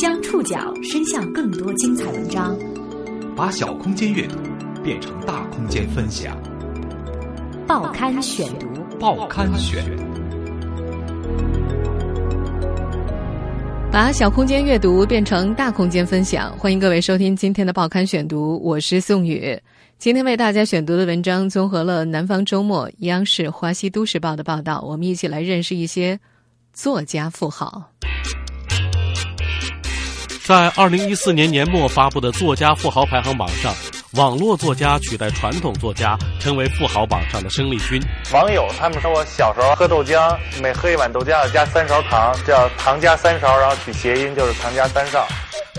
将触角伸向更多精彩文章，把小空间阅读变成大空间分享。报刊选读，报刊选。把小空间阅读变成大空间分享，欢迎各位收听今天的报刊选读，我是宋宇。今天为大家选读的文章综合了《南方周末》、央视、《华西都市报》的报道，我们一起来认识一些作家富豪。在二零一四年年末发布的作家富豪排行榜上，网络作家取代传统作家，成为富豪榜上的生力军。网友他们说我小时候喝豆浆，每喝一碗豆浆要加三勺糖，叫糖加三勺，然后取谐音就是糖加三少。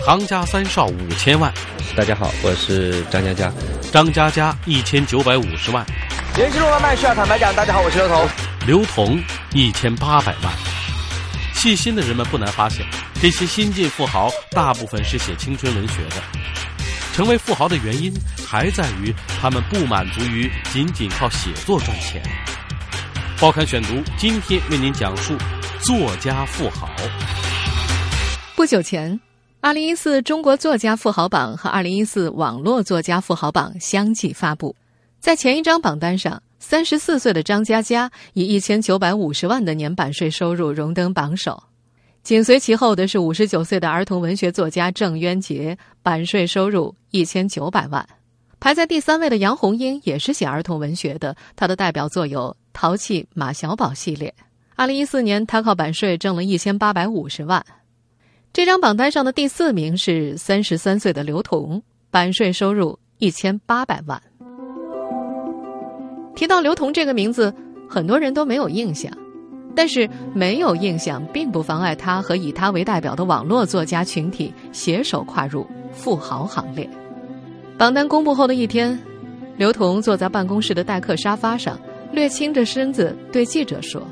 唐家三少五千万，大家好，我是张嘉佳。张嘉佳一千九百五十万，年轻人外卖需要坦白讲。大家好，我是刘彤。刘同一千八百万。细心的人们不难发现，这些新晋富豪大部分是写青春文学的。成为富豪的原因，还在于他们不满足于仅仅靠写作赚钱。报刊选读今天为您讲述作家富豪。不久前，二零一四中国作家富豪榜和二零一四网络作家富豪榜相继发布，在前一张榜单上。三十四岁的张嘉佳以一千九百五十万的年版税收入荣登榜首，紧随其后的是五十九岁的儿童文学作家郑渊洁，版税收入一千九百万。排在第三位的杨红樱也是写儿童文学的，他的代表作有《淘气马小宝》系列。二零一四年，他靠版税挣了一千八百五十万。这张榜单上的第四名是三十三岁的刘同，版税收入一千八百万。提到刘同这个名字，很多人都没有印象，但是没有印象并不妨碍他和以他为代表的网络作家群体携手跨入富豪行列。榜单公布后的一天，刘同坐在办公室的待客沙发上，略倾着身子对记者说：“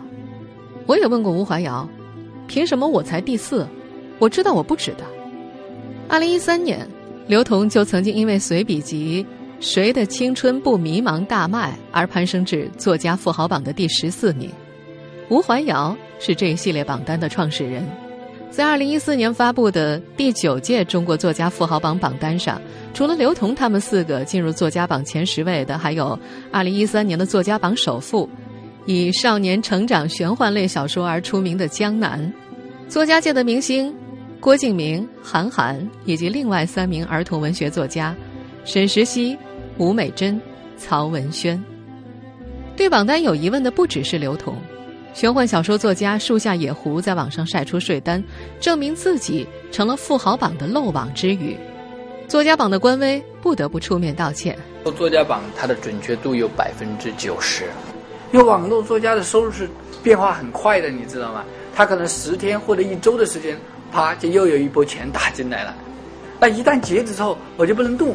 我也问过吴怀瑶，凭什么我才第四？我知道我不值得。”二零一三年，刘同就曾经因为随笔集。谁的青春不迷茫大卖而攀升至作家富豪榜的第十四名？吴怀瑶是这一系列榜单的创始人。在二零一四年发布的第九届中国作家富豪榜榜单上，除了刘同他们四个进入作家榜前十位的，还有二零一三年的作家榜首富，以少年成长玄幻类小说而出名的江南，作家界的明星郭敬明、韩寒，以及另外三名儿童文学作家沈石溪。吴美珍、曹文轩。对榜单有疑问的不只是刘同，玄幻小说作家树下野狐在网上晒出税单，证明自己成了富豪榜的漏网之鱼。作家榜的官微不得不出面道歉。作家榜它的准确度有百分之九十，因为网络作家的收入是变化很快的，你知道吗？他可能十天或者一周的时间，啪就又有一波钱打进来了。那一旦截止之后，我就不能动。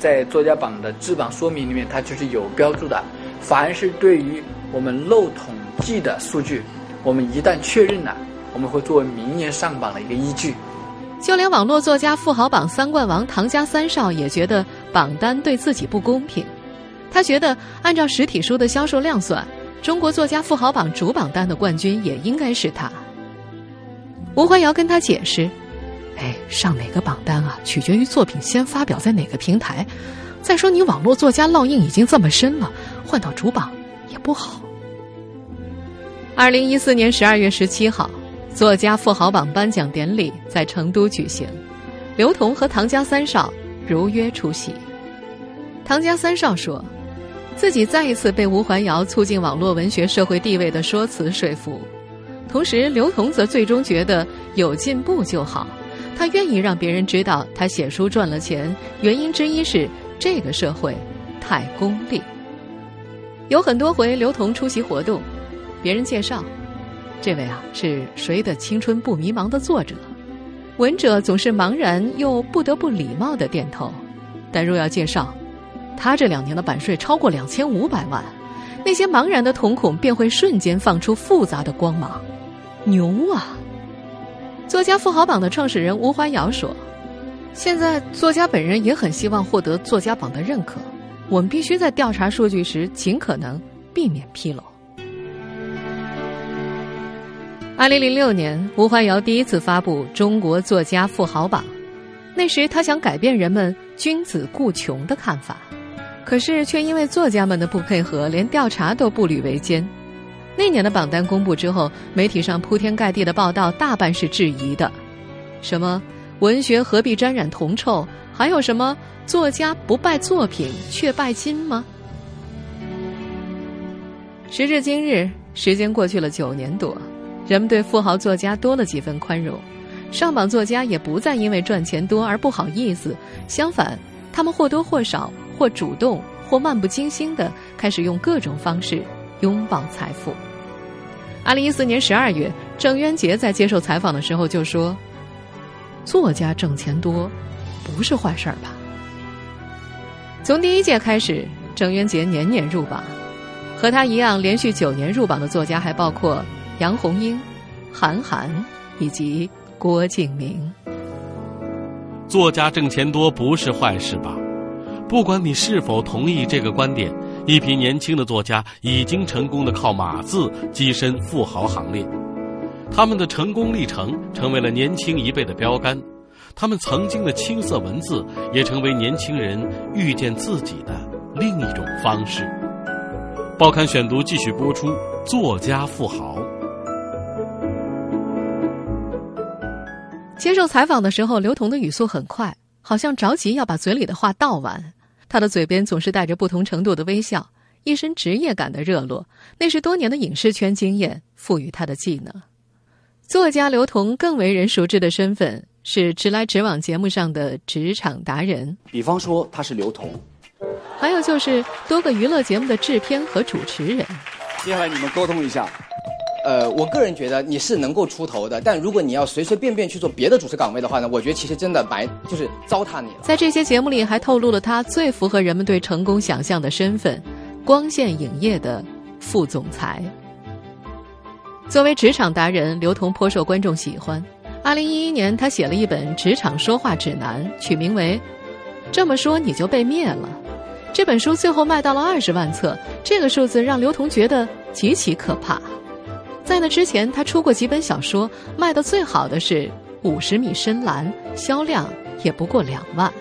在作家榜的质榜说明里面，它就是有标注的。凡是对于我们漏统计的数据，我们一旦确认了，我们会作为明年上榜的一个依据。就连网络作家富豪榜三冠王唐家三少也觉得榜单对自己不公平。他觉得按照实体书的销售量算，中国作家富豪榜主榜单的冠军也应该是他。吴怀瑶跟他解释。哎，上哪个榜单啊？取决于作品先发表在哪个平台。再说你网络作家烙印已经这么深了，换到主榜也不好。二零一四年十二月十七号，作家富豪榜颁奖典礼在成都举行，刘同和唐家三少如约出席。唐家三少说，自己再一次被吴怀瑶促进网络文学社会地位的说辞说服，同时刘同则最终觉得有进步就好。他愿意让别人知道他写书赚了钱，原因之一是这个社会太功利。有很多回刘同出席活动，别人介绍，这位啊是谁的青春不迷茫的作者，闻者总是茫然又不得不礼貌的点头。但若要介绍，他这两年的版税超过两千五百万，那些茫然的瞳孔便会瞬间放出复杂的光芒，牛啊！作家富豪榜的创始人吴怀瑶说：“现在作家本人也很希望获得作家榜的认可，我们必须在调查数据时尽可能避免纰漏。”二零零六年，吴怀瑶第一次发布《中国作家富豪榜》，那时他想改变人们“君子固穷”的看法，可是却因为作家们的不配合，连调查都步履维艰。那年的榜单公布之后，媒体上铺天盖地的报道，大半是质疑的，什么“文学何必沾染铜臭”，还有什么“作家不拜作品却拜金吗？”时至今日，时间过去了九年多。人们对富豪作家多了几分宽容，上榜作家也不再因为赚钱多而不好意思，相反，他们或多或少、或主动、或漫不经心的开始用各种方式拥抱财富。二零一四年十二月，郑渊洁在接受采访的时候就说：“作家挣钱多，不是坏事儿吧？”从第一届开始，郑渊洁年年入榜，和他一样连续九年入榜的作家还包括。杨红樱、韩寒以及郭敬明，作家挣钱多不是坏事吧？不管你是否同意这个观点，一批年轻的作家已经成功的靠码字跻身富豪行列，他们的成功历程成为了年轻一辈的标杆，他们曾经的青涩文字也成为年轻人遇见自己的另一种方式。报刊选读继续播出：作家富豪。接受采访的时候，刘同的语速很快，好像着急要把嘴里的话倒完。他的嘴边总是带着不同程度的微笑，一身职业感的热络，那是多年的影视圈经验赋予他的技能。作家刘同更为人熟知的身份是直来直往节目上的职场达人，比方说他是刘同，还有就是多个娱乐节目的制片和主持人。接下来你们沟通一下。呃，我个人觉得你是能够出头的，但如果你要随随便便去做别的主持岗位的话呢，我觉得其实真的白就是糟蹋你了。在这些节目里，还透露了他最符合人们对成功想象的身份——光线影业的副总裁。作为职场达人，刘同颇受观众喜欢。二零一一年，他写了一本职场说话指南，取名为《这么说你就被灭了》。这本书最后卖到了二十万册，这个数字让刘同觉得极其可怕。在那之前，他出过几本小说，卖的最好的是《五十米深蓝》，销量也不过两万。《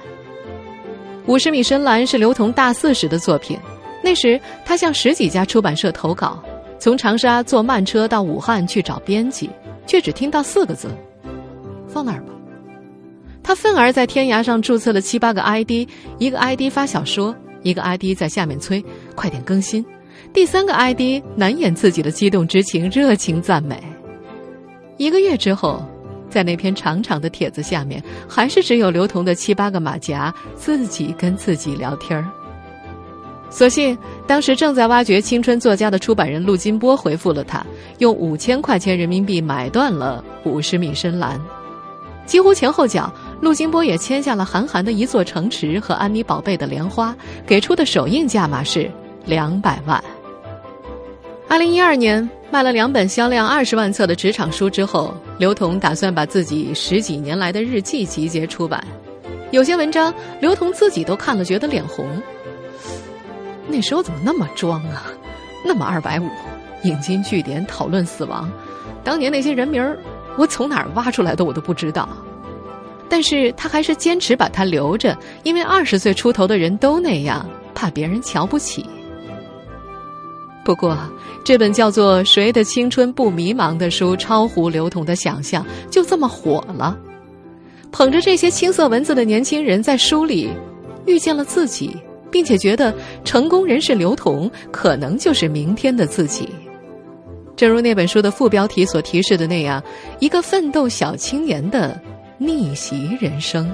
五十米深蓝》是刘同大四时的作品，那时他向十几家出版社投稿，从长沙坐慢车到武汉去找编辑，却只听到四个字：“放那儿吧。”他愤而在天涯上注册了七八个 ID，一个 ID 发小说，一个 ID 在下面催：“快点更新。”第三个 ID 难掩自己的激动之情，热情赞美。一个月之后，在那篇长长的帖子下面，还是只有刘同的七八个马甲自己跟自己聊天儿。所幸当时正在挖掘青春作家的出版人陆金波回复了他，用五千块钱人民币买断了《五十米深蓝》，几乎前后脚，陆金波也签下了韩寒的一座城池和安妮宝贝的莲花，给出的首映价码是两百万。二零一二年卖了两本销量二十万册的职场书之后，刘同打算把自己十几年来的日记集结出版。有些文章刘同自己都看了，觉得脸红。那时候怎么那么装啊？那么二百五，引经据典讨论死亡，当年那些人名儿，我从哪儿挖出来的我都不知道。但是他还是坚持把它留着，因为二十岁出头的人都那样，怕别人瞧不起。不过，这本叫做《谁的青春不迷茫》的书超乎刘同的想象，就这么火了。捧着这些青涩文字的年轻人在书里遇见了自己，并且觉得成功人士刘同可能就是明天的自己。正如那本书的副标题所提示的那样，一个奋斗小青年的逆袭人生。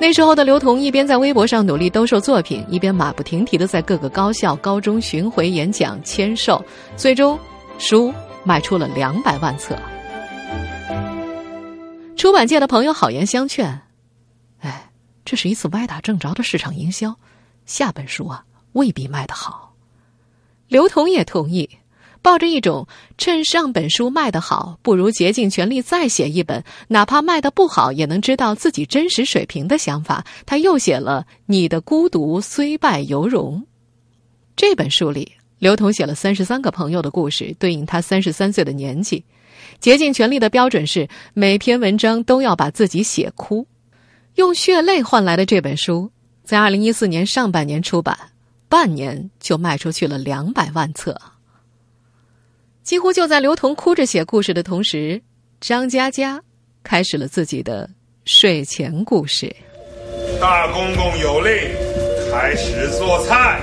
那时候的刘同一边在微博上努力兜售作品，一边马不停蹄的在各个高校、高中巡回演讲、签售，最终书卖出了两百万册。出版界的朋友好言相劝：“哎，这是一次歪打正着的市场营销，下本书啊未必卖得好。”刘同也同意。抱着一种趁上本书卖得好，不如竭尽全力再写一本，哪怕卖得不好，也能知道自己真实水平的想法，他又写了《你的孤独虽败犹荣》。这本书里刘同写了三十三个朋友的故事，对应他三十三岁的年纪。竭尽全力的标准是每篇文章都要把自己写哭，用血泪换来的这本书，在二零一四年上半年出版，半年就卖出去了两百万册。几乎就在刘同哭着写故事的同时，张嘉佳开始了自己的睡前故事。大公公有令，开始做菜。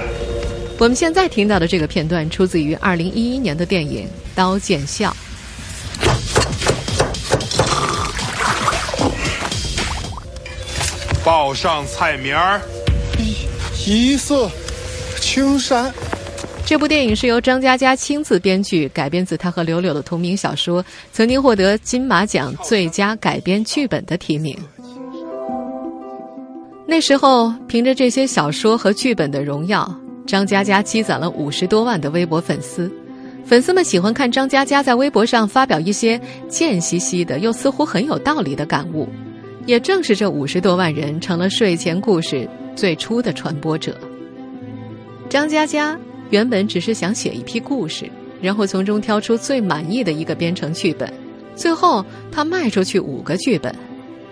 我们现在听到的这个片段出自于二零一一年的电影《刀剑笑》。报上菜名儿：一色青山。这部电影是由张嘉佳亲自编剧，改编自他和柳柳的同名小说，曾经获得金马奖最佳改编剧本的提名。那时候，凭着这些小说和剧本的荣耀。张嘉佳积攒了五十多万的微博粉丝，粉丝们喜欢看张嘉佳在微博上发表一些贱兮兮的又似乎很有道理的感悟。也正是这五十多万人，成了睡前故事最初的传播者。张嘉佳原本只是想写一批故事，然后从中挑出最满意的一个编成剧本，最后他卖出去五个剧本。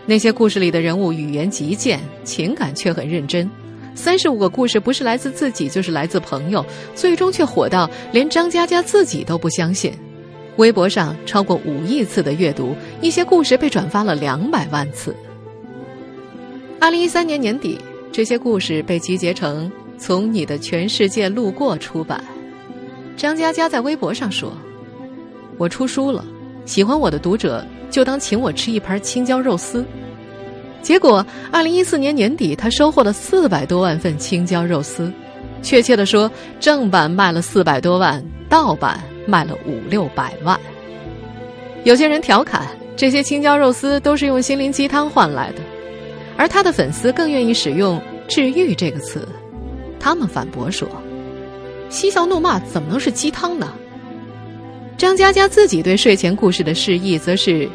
那些故事里的人物语言极贱，情感却很认真。三十五个故事不是来自自己，就是来自朋友，最终却火到连张嘉佳自己都不相信。微博上超过五亿次的阅读，一些故事被转发了两百万次。二零一三年年底，这些故事被集结成《从你的全世界路过》出版。张嘉佳在微博上说：“我出书了，喜欢我的读者就当请我吃一盘青椒肉丝。”结果，二零一四年年底，他收获了四百多万份青椒肉丝。确切的说，正版卖了四百多万，盗版卖了五六百万。有些人调侃，这些青椒肉丝都是用心灵鸡汤换来的，而他的粉丝更愿意使用“治愈”这个词。他们反驳说：“嬉笑怒骂怎么能是鸡汤呢？”张嘉佳自己对睡前故事的示意，则是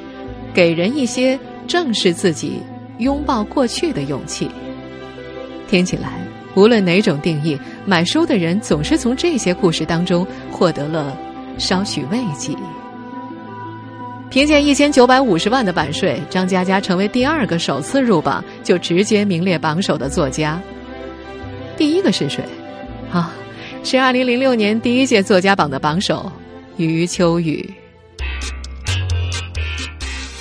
给人一些正视自己。拥抱过去的勇气，听起来无论哪种定义，买书的人总是从这些故事当中获得了稍许慰藉。凭借一千九百五十万的版税，张嘉佳成为第二个首次入榜就直接名列榜首的作家。第一个是谁？啊，是二零零六年第一届作家榜的榜首余秋雨。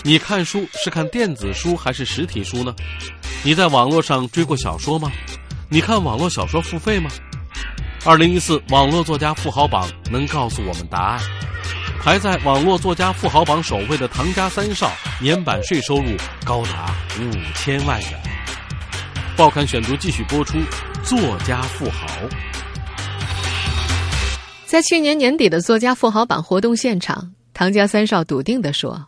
你看书是看电子书还是实体书呢？你在网络上追过小说吗？你看网络小说付费吗？二零一四网络作家富豪榜能告诉我们答案。排在网络作家富豪榜首位的唐家三少，年版税收入高达五千万元。报刊选读继续播出，作家富豪。在去年年底的作家富豪榜活动现场，唐家三少笃定地说。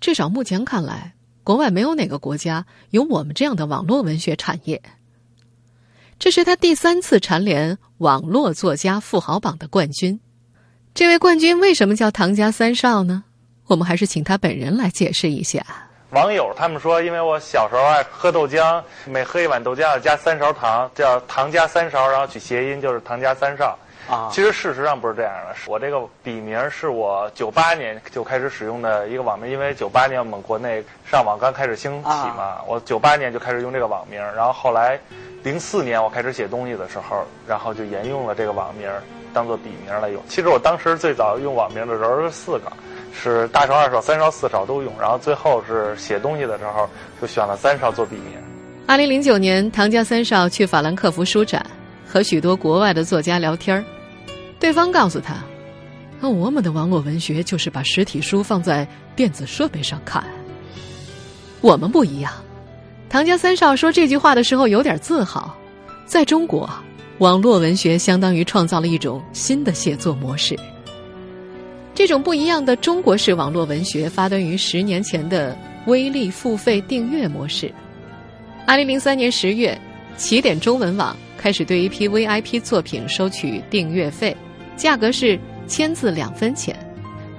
至少目前看来，国外没有哪个国家有我们这样的网络文学产业。这是他第三次蝉联网络作家富豪榜的冠军。这位冠军为什么叫唐家三少呢？我们还是请他本人来解释一下。网友他们说，因为我小时候爱喝豆浆，每喝一碗豆浆要加三勺糖，叫糖加三勺，然后取谐音就是糖加三少。啊，其实事实上不是这样的。我这个笔名是我九八年就开始使用的一个网名，因为九八年我们国内上网刚开始兴起嘛，我九八年就开始用这个网名。然后后来，零四年我开始写东西的时候，然后就沿用了这个网名当做笔名来用。其实我当时最早用网名的时候是四个，是大少、二少、三少、四少都用。然后最后是写东西的时候就选了三少做笔名。二零零九年，唐家三少去法兰克福书展，和许多国外的作家聊天儿。对方告诉他：“那我们的网络文学就是把实体书放在电子设备上看。我们不一样。”唐家三少说这句话的时候有点自豪。在中国，网络文学相当于创造了一种新的写作模式。这种不一样的中国式网络文学发端于十年前的微利付费订阅模式。二零零三年十月，起点中文网开始对一批 VIP 作品收取订阅费。价格是千字两分钱，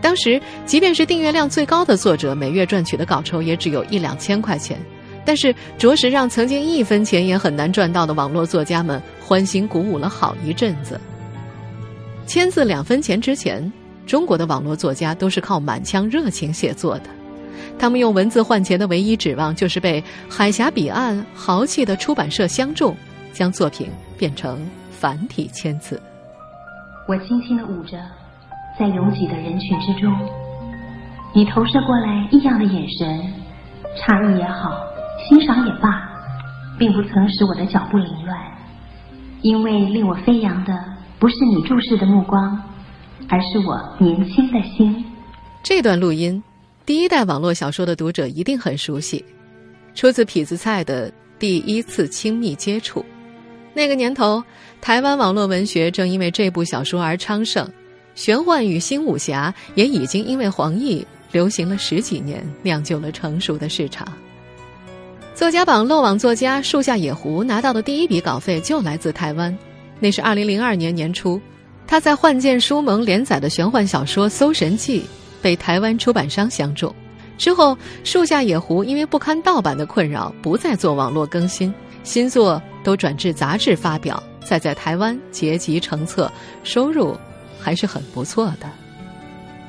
当时即便是订阅量最高的作者，每月赚取的稿酬也只有一两千块钱，但是着实让曾经一分钱也很难赚到的网络作家们欢欣鼓舞了好一阵子。签字两分钱之前，中国的网络作家都是靠满腔热情写作的。他们用文字换钱的唯一指望，就是被海峡彼岸豪气的出版社相中，将作品变成繁体签字。我轻轻的舞着，在拥挤的人群之中，你投射过来异样的眼神，诧异也好，欣赏也罢，并不曾使我的脚步凌乱，因为令我飞扬的不是你注视的目光，而是我年轻的心。这段录音。第一代网络小说的读者一定很熟悉，出自痞子蔡的第一次亲密接触。那个年头，台湾网络文学正因为这部小说而昌盛，玄幻与新武侠也已经因为黄易流行了十几年，酿就了成熟的市场。作家榜漏网作家树下野狐拿到的第一笔稿费就来自台湾，那是二零零二年年初，他在幻剑书盟连载的玄幻小说《搜神记》。被台湾出版商相中，之后树下野狐因为不堪盗版的困扰，不再做网络更新，新作都转至杂志发表，再在台湾结集成册，收入还是很不错的。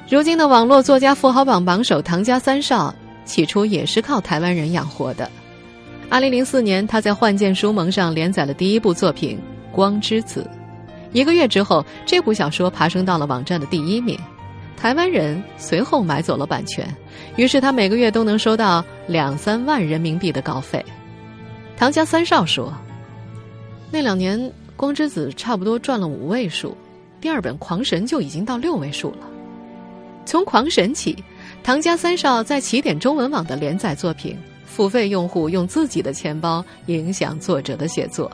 如今的网络作家富豪榜榜首唐家三少，起初也是靠台湾人养活的。二零零四年，他在幻剑书盟上连载了第一部作品《光之子》，一个月之后，这部小说爬升到了网站的第一名。台湾人随后买走了版权，于是他每个月都能收到两三万人民币的稿费。唐家三少说：“那两年《光之子》差不多赚了五位数，第二本《狂神》就已经到六位数了。从《狂神》起，唐家三少在起点中文网的连载作品，付费用户用自己的钱包影响作者的写作。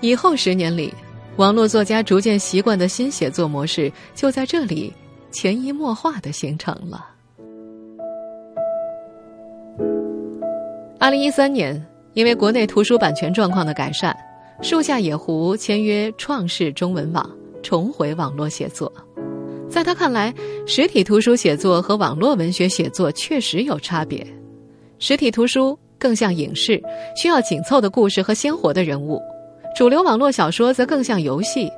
以后十年里，网络作家逐渐习惯的新写作模式就在这里。”潜移默化的形成了。二零一三年，因为国内图书版权状况的改善，树下野狐签约创世中文网，重回网络写作。在他看来，实体图书写作和网络文学写作确实有差别。实体图书更像影视，需要紧凑的故事和鲜活的人物；主流网络小说则更像游戏。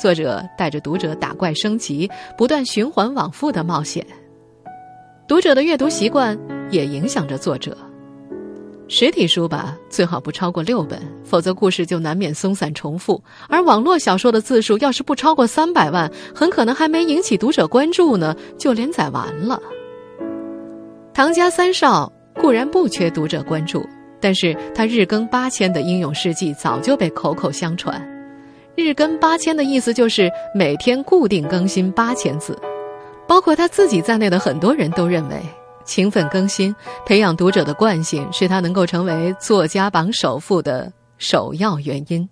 作者带着读者打怪升级，不断循环往复的冒险。读者的阅读习惯也影响着作者。实体书吧，最好不超过六本，否则故事就难免松散重复。而网络小说的字数要是不超过三百万，很可能还没引起读者关注呢，就连载完了。唐家三少固然不缺读者关注，但是他日更八千的英勇事迹早就被口口相传。日更八千的意思就是每天固定更新八千字，包括他自己在内的很多人都认为，勤奋更新、培养读者的惯性是他能够成为作家榜首富的首要原因。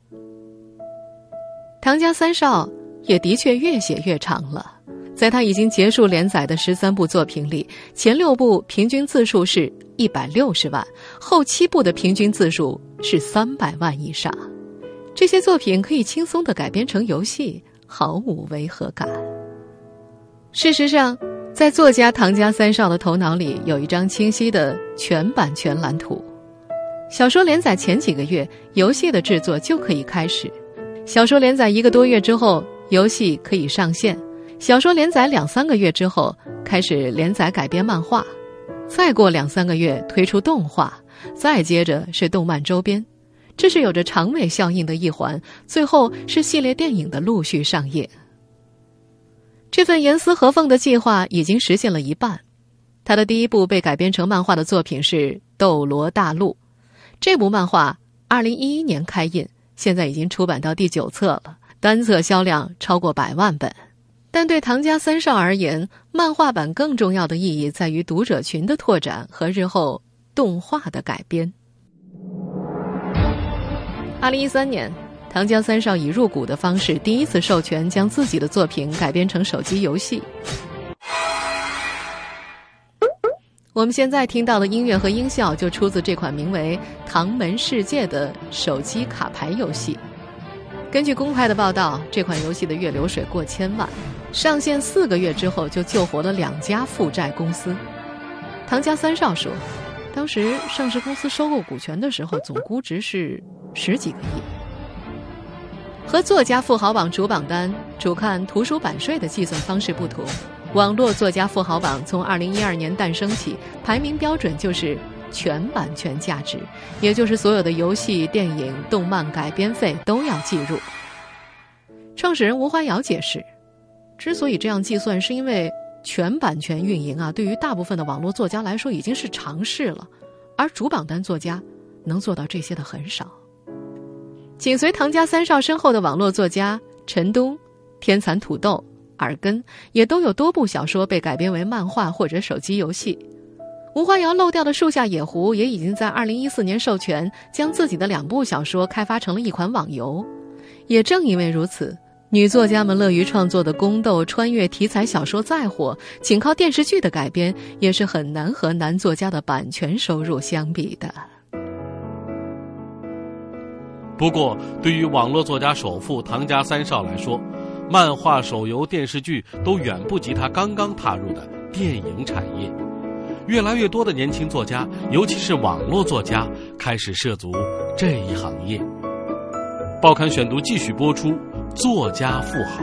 唐家三少也的确越写越长了，在他已经结束连载的十三部作品里，前六部平均字数是一百六十万，后七部的平均字数是三百万以上。这些作品可以轻松的改编成游戏，毫无违和感。事实上，在作家唐家三少的头脑里有一张清晰的全版权蓝图。小说连载前几个月，游戏的制作就可以开始；小说连载一个多月之后，游戏可以上线；小说连载两三个月之后，开始连载改编漫画；再过两三个月推出动画，再接着是动漫周边。这是有着长尾效应的一环，最后是系列电影的陆续上映。这份严丝合缝的计划已经实现了一半。他的第一部被改编成漫画的作品是《斗罗大陆》，这部漫画二零一一年开印，现在已经出版到第九册了，单册销量超过百万本。但对唐家三少而言，漫画版更重要的意义在于读者群的拓展和日后动画的改编。二零一三年，唐家三少以入股的方式第一次授权将自己的作品改编成手机游戏。我们现在听到的音乐和音效就出自这款名为《唐门世界》的手机卡牌游戏。根据公开的报道，这款游戏的月流水过千万，上线四个月之后就救活了两家负债公司。唐家三少说。当时上市公司收购股权的时候，总估值是十几个亿。和作家富豪榜主榜单主看图书版税的计算方式不同，网络作家富豪榜从二零一二年诞生起，排名标准就是全版权价值，也就是所有的游戏、电影、动漫改编费都要计入。创始人吴欢瑶解释，之所以这样计算，是因为全版权运营啊，对于大部分的网络作家来说已经是常事了，而主榜单作家能做到这些的很少。紧随唐家三少身后的网络作家陈东、天蚕土豆、耳根，也都有多部小说被改编为漫画或者手机游戏。吴欢瑶漏掉的《树下野狐》也已经在二零一四年授权，将自己的两部小说开发成了一款网游。也正因为如此。女作家们乐于创作的宫斗穿越题材小说再火，仅靠电视剧的改编也是很难和男作家的版权收入相比的。不过，对于网络作家首富唐家三少来说，漫画、手游、电视剧都远不及他刚刚踏入的电影产业。越来越多的年轻作家，尤其是网络作家，开始涉足这一行业。报刊选读继续播出。作家富豪，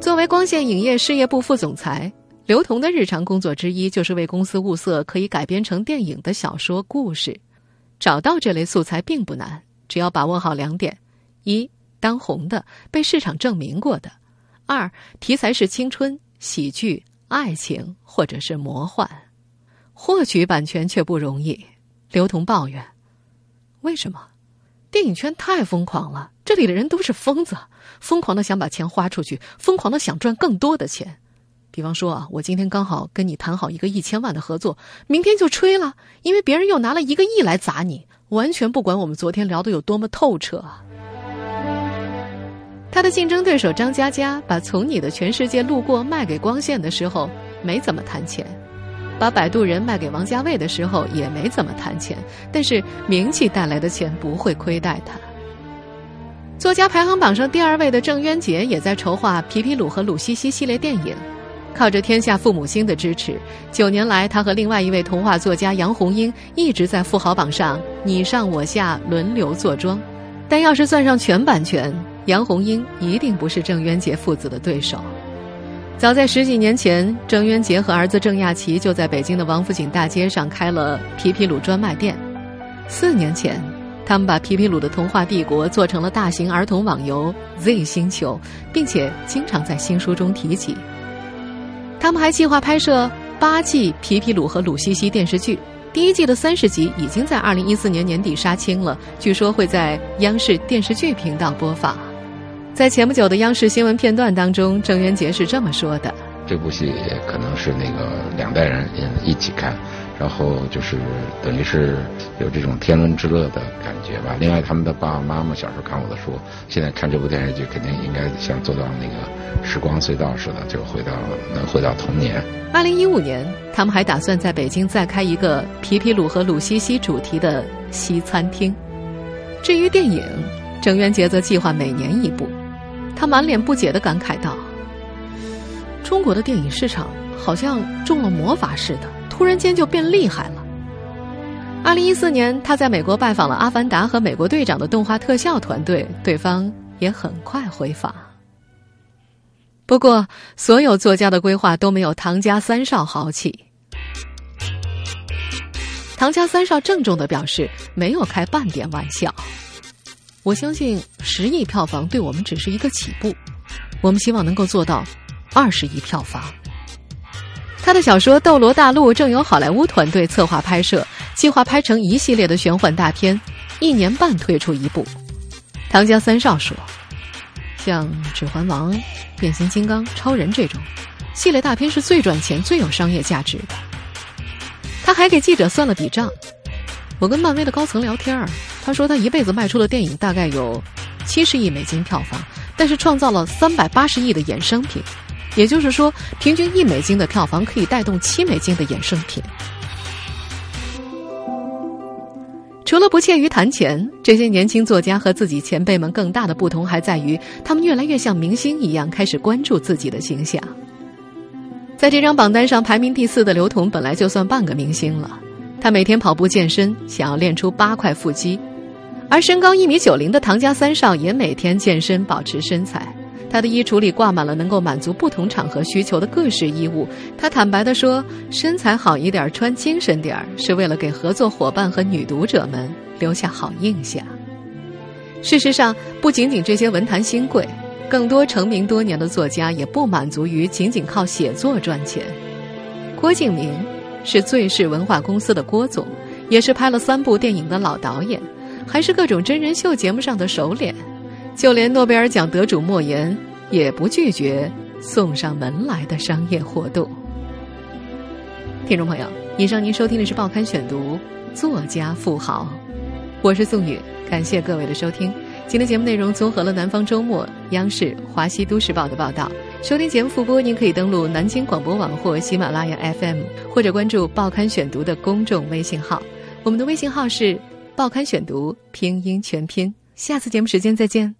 作为光线影业事业部副总裁，刘同的日常工作之一就是为公司物色可以改编成电影的小说故事。找到这类素材并不难，只要把握好两点：一，当红的、被市场证明过的；二，题材是青春、喜剧、爱情或者是魔幻。获取版权却不容易，刘同抱怨：“为什么？”电影圈太疯狂了，这里的人都是疯子，疯狂的想把钱花出去，疯狂的想赚更多的钱。比方说啊，我今天刚好跟你谈好一个一千万的合作，明天就吹了，因为别人又拿了一个亿来砸你，完全不管我们昨天聊的有多么透彻啊。他的竞争对手张嘉佳把《从你的全世界路过》卖给光线的时候，没怎么谈钱。把摆渡人卖给王家卫的时候也没怎么谈钱，但是名气带来的钱不会亏待他。作家排行榜上第二位的郑渊洁也在筹划《皮皮鲁和鲁西西》系列电影，靠着天下父母心的支持，九年来他和另外一位童话作家杨红樱一直在富豪榜上你上我下轮流坐庄。但要是算上全版权，杨红樱一定不是郑渊洁父子的对手。早在十几年前，郑渊洁和儿子郑亚奇就在北京的王府井大街上开了皮皮鲁专卖店。四年前，他们把皮皮鲁的童话帝国做成了大型儿童网游 Z 星球，并且经常在新书中提及。他们还计划拍摄八季皮皮鲁和鲁西西电视剧，第一季的三十集已经在二零一四年年底杀青了，据说会在央视电视剧频道播放。在前不久的央视新闻片段当中，郑渊洁是这么说的：“这部戏也可能是那个两代人一起看，然后就是等于是有这种天伦之乐的感觉吧。另外，他们的爸爸妈妈小时候看我的书，现在看这部电视剧，肯定应该像坐到那个时光隧道似的，就回到能回到童年。”二零一五年，他们还打算在北京再开一个皮皮鲁和鲁西西主题的西餐厅。至于电影，郑渊洁则计划每年一部。他满脸不解的感慨道：“中国的电影市场好像中了魔法似的，突然间就变厉害了。”二零一四年，他在美国拜访了《阿凡达》和《美国队长》的动画特效团队，对方也很快回访。不过，所有作家的规划都没有唐家三少豪气。唐家三少郑重的表示：“没有开半点玩笑。”我相信十亿票房对我们只是一个起步，我们希望能够做到二十亿票房。他的小说《斗罗大陆》正由好莱坞团队策划拍摄，计划拍成一系列的玄幻大片，一年半推出一部。唐家三少说：“像《指环王》《变形金刚》《超人》这种系列大片是最赚钱、最有商业价值的。”他还给记者算了笔账。我跟漫威的高层聊天儿，他说他一辈子卖出的电影大概有七十亿美金票房，但是创造了三百八十亿的衍生品，也就是说，平均一美金的票房可以带动七美金的衍生品。除了不怯于谈钱，这些年轻作家和自己前辈们更大的不同还在于，他们越来越像明星一样开始关注自己的形象。在这张榜单上排名第四的刘同，本来就算半个明星了。他每天跑步健身，想要练出八块腹肌。而身高一米九零的唐家三少也每天健身保持身材。他的衣橱里挂满了能够满足不同场合需求的各式衣物。他坦白地说：“身材好一点，穿精神点儿，是为了给合作伙伴和女读者们留下好印象。”事实上，不仅仅这些文坛新贵，更多成名多年的作家也不满足于仅仅靠写作赚钱。郭敬明是最是文化公司的郭总，也是拍了三部电影的老导演，还是各种真人秀节目上的熟脸。就连诺贝尔奖得主莫言也不拒绝送上门来的商业活动。听众朋友，以上您收听的是《报刊选读》，作家富豪，我是宋宇，感谢各位的收听。今天节目内容综合了南方周末、央视、华西都市报的报道。收听节目复播，您可以登录南京广播网或喜马拉雅 FM，或者关注《报刊选读》的公众微信号。我们的微信号是《报刊选读》拼音全拼。下次节目时间再见。